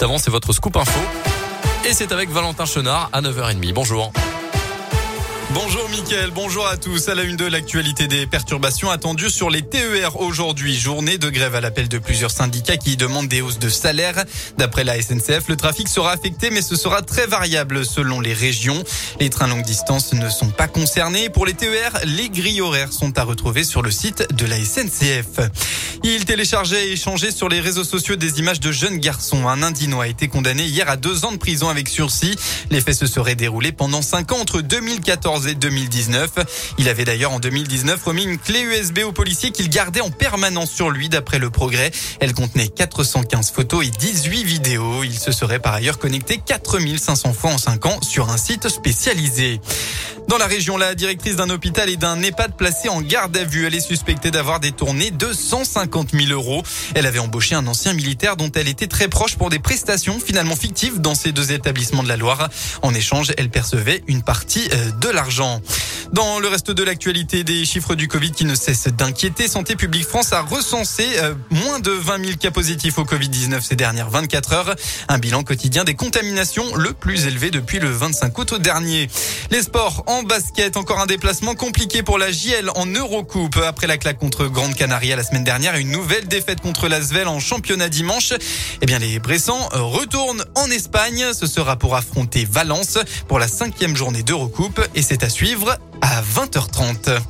Avant, c'est votre scoop info. Et c'est avec Valentin Chenard à 9h30. Bonjour. Bonjour Mickaël, bonjour à tous. À la une de l'actualité des perturbations attendues sur les TER aujourd'hui. Journée de grève à l'appel de plusieurs syndicats qui demandent des hausses de salaire. D'après la SNCF, le trafic sera affecté mais ce sera très variable selon les régions. Les trains longue distance ne sont pas concernés. Pour les TER, les grilles horaires sont à retrouver sur le site de la SNCF. Il téléchargeait et échangeait sur les réseaux sociaux des images de jeunes garçons. Un Indinois a été condamné hier à deux ans de prison avec sursis. Les faits se seraient déroulés pendant cinq ans entre 2014 et 2019. Il avait d'ailleurs en 2019 remis une clé USB au policier qu'il gardait en permanence sur lui d'après le progrès. Elle contenait 415 photos et 18 vidéos. Il se serait par ailleurs connecté 4500 fois en 5 ans sur un site spécialisé. Dans la région, la directrice d'un hôpital et d'un EHPAD placé en garde à vue. Elle est suspectée d'avoir détourné 250 000 euros. Elle avait embauché un ancien militaire dont elle était très proche pour des prestations finalement fictives dans ces deux établissements de la Loire. En échange, elle percevait une partie euh, de l'argent. Dans le reste de l'actualité, des chiffres du Covid qui ne cessent d'inquiéter. Santé publique France a recensé euh, moins de 20 000 cas positifs au Covid-19 ces dernières 24 heures. Un bilan quotidien des contaminations le plus élevé depuis le 25 août dernier. Les sports en basket, encore un déplacement compliqué pour la JL en Eurocoupe. Après la claque contre Grande Canaria la semaine dernière, une nouvelle défaite contre l'Asvel en championnat dimanche. Eh bien, les Bressans retournent en Espagne. Ce sera pour affronter Valence pour la cinquième journée d'Eurocoupe et c'est à suivre à 20h30.